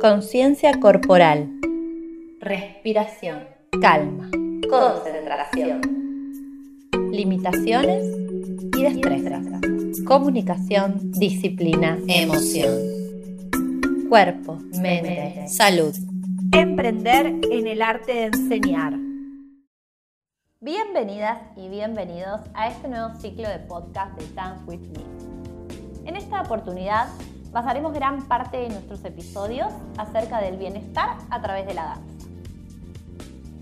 Conciencia corporal. Respiración. Calma. Concentración. Limitaciones y destrezas. Comunicación, disciplina, emoción. Cuerpo, mente, salud. Emprender en el arte de enseñar. Bienvenidas y bienvenidos a este nuevo ciclo de podcast de Dance With Me. En esta oportunidad basaremos gran parte de nuestros episodios acerca del bienestar a través de la danza.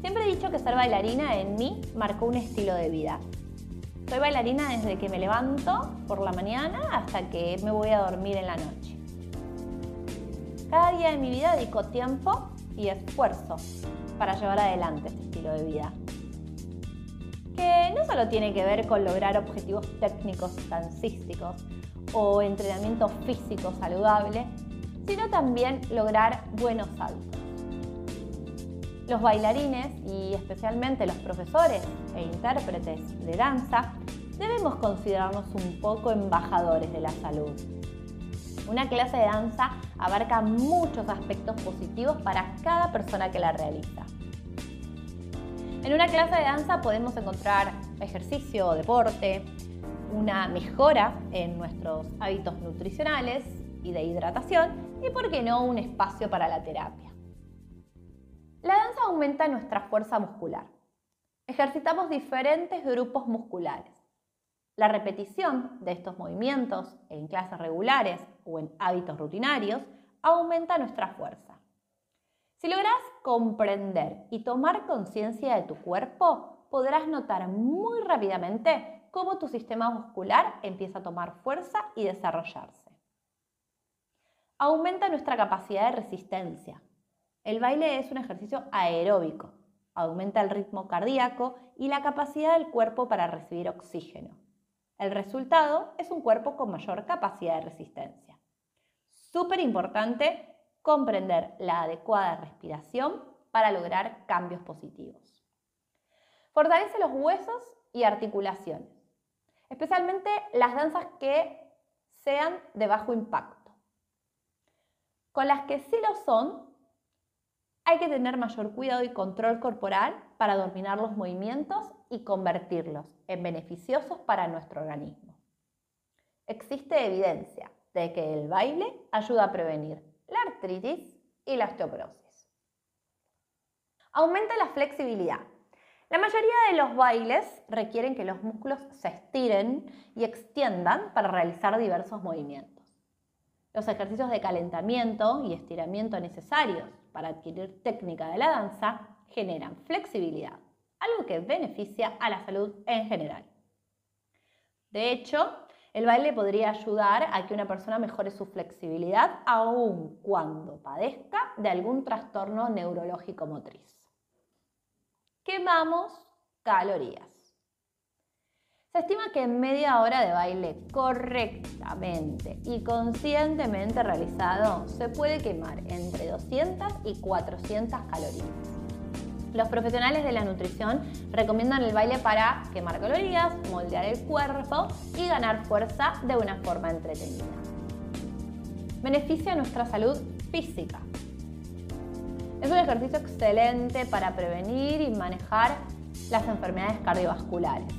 Siempre he dicho que ser bailarina en mí marcó un estilo de vida. Soy bailarina desde que me levanto por la mañana hasta que me voy a dormir en la noche. Cada día de mi vida dedico tiempo y esfuerzo para llevar adelante este estilo de vida. Que no solo tiene que ver con lograr objetivos técnicos dancísticos o entrenamiento físico saludable, sino también lograr buenos hábitos. Los bailarines y especialmente los profesores e intérpretes de danza debemos considerarnos un poco embajadores de la salud. Una clase de danza abarca muchos aspectos positivos para cada persona que la realiza. En una clase de danza podemos encontrar ejercicio o deporte, una mejora en nuestros hábitos nutricionales y de hidratación y, por qué no, un espacio para la terapia. La danza aumenta nuestra fuerza muscular. Ejercitamos diferentes grupos musculares. La repetición de estos movimientos en clases regulares o en hábitos rutinarios aumenta nuestra fuerza. Si logras comprender y tomar conciencia de tu cuerpo, podrás notar muy rápidamente cómo tu sistema muscular empieza a tomar fuerza y desarrollarse. Aumenta nuestra capacidad de resistencia, el baile es un ejercicio aeróbico, aumenta el ritmo cardíaco y la capacidad del cuerpo para recibir oxígeno. El resultado es un cuerpo con mayor capacidad de resistencia. Súper importante comprender la adecuada respiración para lograr cambios positivos. Fortalece los huesos y articulaciones, especialmente las danzas que sean de bajo impacto. Con las que sí lo son, hay que tener mayor cuidado y control corporal para dominar los movimientos y convertirlos en beneficiosos para nuestro organismo. Existe evidencia de que el baile ayuda a prevenir la artritis y la osteoporosis. Aumenta la flexibilidad. La mayoría de los bailes requieren que los músculos se estiren y extiendan para realizar diversos movimientos. Los ejercicios de calentamiento y estiramiento necesarios para adquirir técnica de la danza generan flexibilidad, algo que beneficia a la salud en general. De hecho, el baile podría ayudar a que una persona mejore su flexibilidad aun cuando padezca de algún trastorno neurológico motriz. Quemamos calorías. Se estima que en media hora de baile correctamente y conscientemente realizado se puede quemar entre 200 y 400 calorías. Los profesionales de la nutrición recomiendan el baile para quemar calorías, moldear el cuerpo y ganar fuerza de una forma entretenida. Beneficia nuestra salud física. Es un ejercicio excelente para prevenir y manejar las enfermedades cardiovasculares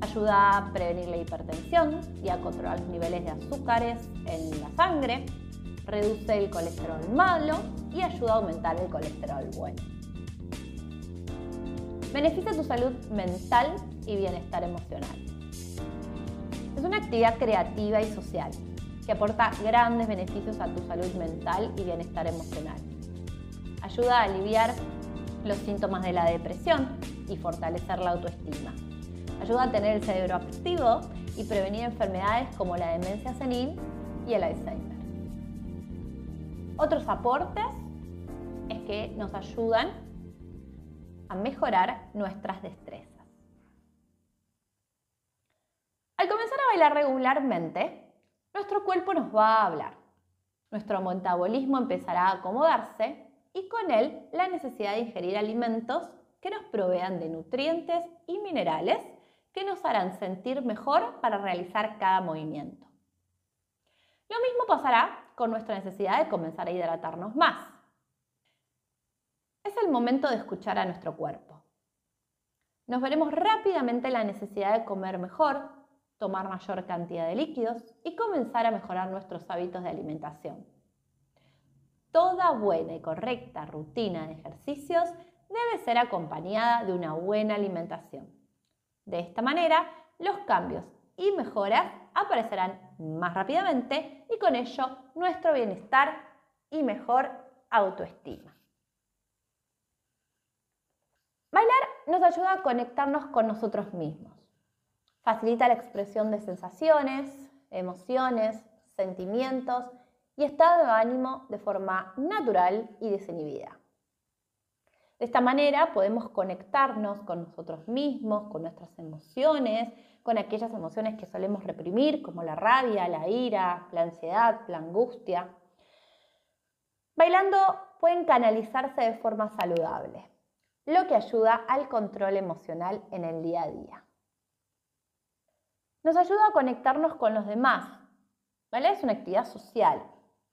Ayuda a prevenir la hipertensión y a controlar los niveles de azúcares en la sangre, reduce el colesterol malo y ayuda a aumentar el colesterol bueno. Beneficia tu salud mental y bienestar emocional. Es una actividad creativa y social que aporta grandes beneficios a tu salud mental y bienestar emocional. Ayuda a aliviar los síntomas de la depresión y fortalecer la autoestima Ayuda a tener el cerebro activo y prevenir enfermedades como la demencia senil y el Alzheimer. Otros aportes es que nos ayudan a mejorar nuestras destrezas. Al comenzar a bailar regularmente, nuestro cuerpo nos va a hablar. Nuestro metabolismo empezará a acomodarse y con él la necesidad de ingerir alimentos que nos provean de nutrientes y minerales que nos harán sentir mejor para realizar cada movimiento. Lo mismo pasará con nuestra necesidad de comenzar a hidratarnos más. Es el momento de escuchar a nuestro cuerpo. Nos veremos rápidamente la necesidad de comer mejor, tomar mayor cantidad de líquidos y comenzar a mejorar nuestros hábitos de alimentación. Toda buena y correcta rutina de ejercicios debe ser acompañada de una buena alimentación. De esta manera, los cambios y mejoras aparecerán más rápidamente y con ello nuestro bienestar y mejor autoestima. Bailar nos ayuda a conectarnos con nosotros mismos. Facilita la expresión de sensaciones, emociones, sentimientos y estado de ánimo de forma natural y desinhibida. De esta manera podemos conectarnos con nosotros mismos, con nuestras emociones, con aquellas emociones que solemos reprimir, como la rabia, la ira, la ansiedad, la angustia. Bailando pueden canalizarse de forma saludable, lo que ayuda al control emocional en el día a día. Nos ayuda a conectarnos con los demás. Bailar es una actividad social.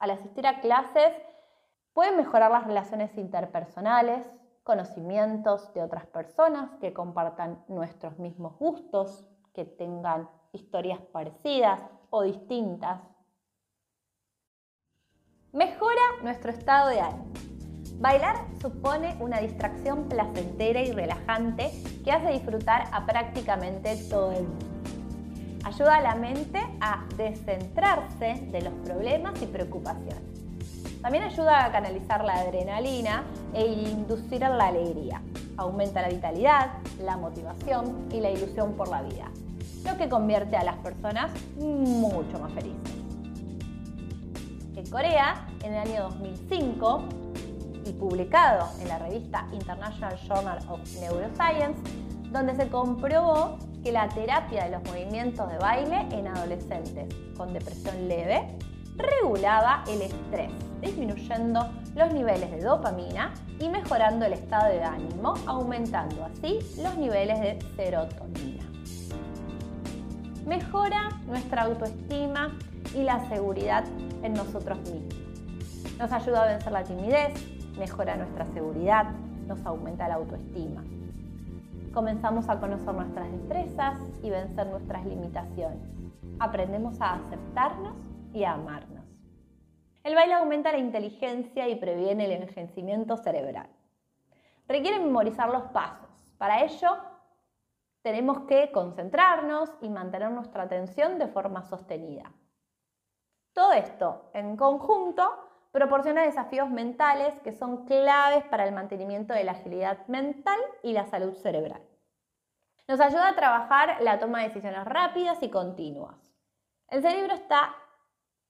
Al asistir a clases pueden mejorar las relaciones interpersonales, conocimientos de otras personas que compartan nuestros mismos gustos, que tengan historias parecidas o distintas. Mejora nuestro estado de ánimo. Bailar supone una distracción placentera y relajante que hace disfrutar a prácticamente todo el mundo. Ayuda a la mente a descentrarse de los problemas y preocupaciones. También ayuda a canalizar la adrenalina e inducir la alegría. Aumenta la vitalidad, la motivación y la ilusión por la vida, lo que convierte a las personas mucho más felices. En Corea, en el año 2005, y publicado en la revista International Journal of Neuroscience, donde se comprobó que la terapia de los movimientos de baile en adolescentes con depresión leve regulaba el estrés, disminuyendo los niveles de dopamina y mejorando el estado de ánimo, aumentando así los niveles de serotonina. Mejora nuestra autoestima y la seguridad en nosotros mismos. Nos ayuda a vencer la timidez, mejora nuestra seguridad, nos aumenta la autoestima. Comenzamos a conocer nuestras destrezas y vencer nuestras limitaciones. Aprendemos a aceptarnos y amarnos. El baile aumenta la inteligencia y previene el envejecimiento cerebral. Requiere memorizar los pasos. Para ello, tenemos que concentrarnos y mantener nuestra atención de forma sostenida. Todo esto en conjunto proporciona desafíos mentales que son claves para el mantenimiento de la agilidad mental y la salud cerebral. Nos ayuda a trabajar la toma de decisiones rápidas y continuas. El cerebro está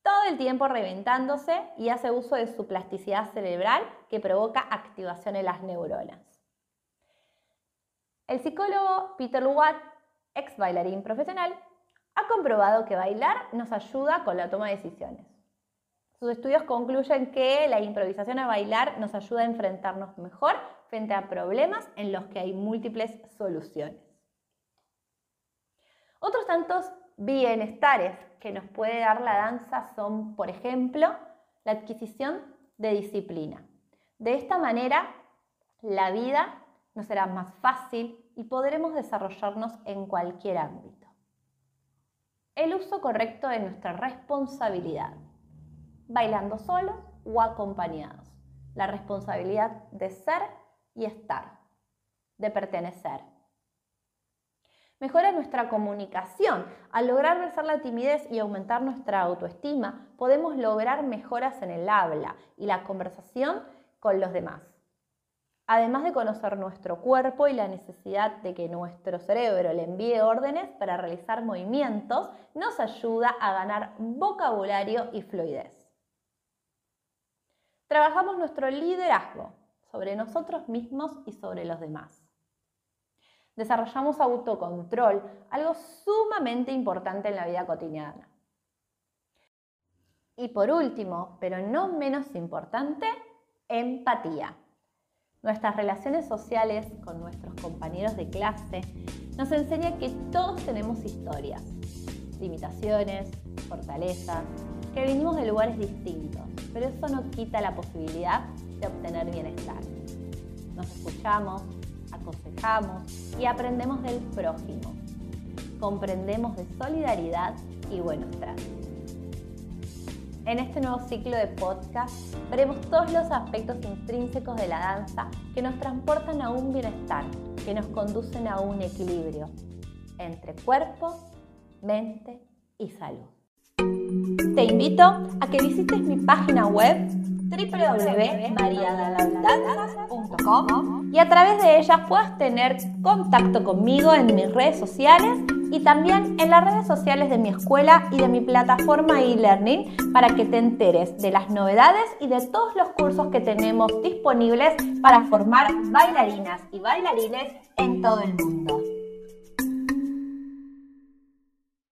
todo el tiempo reventándose y hace uso de su plasticidad cerebral que provoca activación en las neuronas. El psicólogo Peter Watt, ex bailarín profesional, ha comprobado que bailar nos ayuda con la toma de decisiones. Sus estudios concluyen que la improvisación a bailar nos ayuda a enfrentarnos mejor frente a problemas en los que hay múltiples soluciones. Otros tantos bienestares que nos puede dar la danza son, por ejemplo, la adquisición de disciplina. De esta manera, la vida nos será más fácil y podremos desarrollarnos en cualquier ámbito. El uso correcto de nuestra responsabilidad, bailando solos o acompañados. La responsabilidad de ser y estar, de pertenecer Mejora nuestra comunicación. Al lograr vencer la timidez y aumentar nuestra autoestima, podemos lograr mejoras en el habla y la conversación con los demás. Además de conocer nuestro cuerpo y la necesidad de que nuestro cerebro le envíe órdenes para realizar movimientos, nos ayuda a ganar vocabulario y fluidez. Trabajamos nuestro liderazgo sobre nosotros mismos y sobre los demás desarrollamos autocontrol, algo sumamente importante en la vida cotidiana. Y por último, pero no menos importante, empatía. Nuestras relaciones sociales con nuestros compañeros de clase nos enseñan que todos tenemos historias, limitaciones, fortalezas, que vinimos de lugares distintos, pero eso no quita la posibilidad de obtener bienestar. Nos escuchamos, aconsejamos y aprendemos del prójimo. Comprendemos de solidaridad y buenos tratos. En este nuevo ciclo de podcast veremos todos los aspectos intrínsecos de la danza que nos transportan a un bienestar, que nos conducen a un equilibrio entre cuerpo, mente y salud. Te invito a que visites mi página web www.mariadalandanzas.com y a través de ellas puedas tener contacto conmigo en mis redes sociales y también en las redes sociales de mi escuela y de mi plataforma e-learning para que te enteres de las novedades y de todos los cursos que tenemos disponibles para formar bailarinas y bailarines en todo el mundo.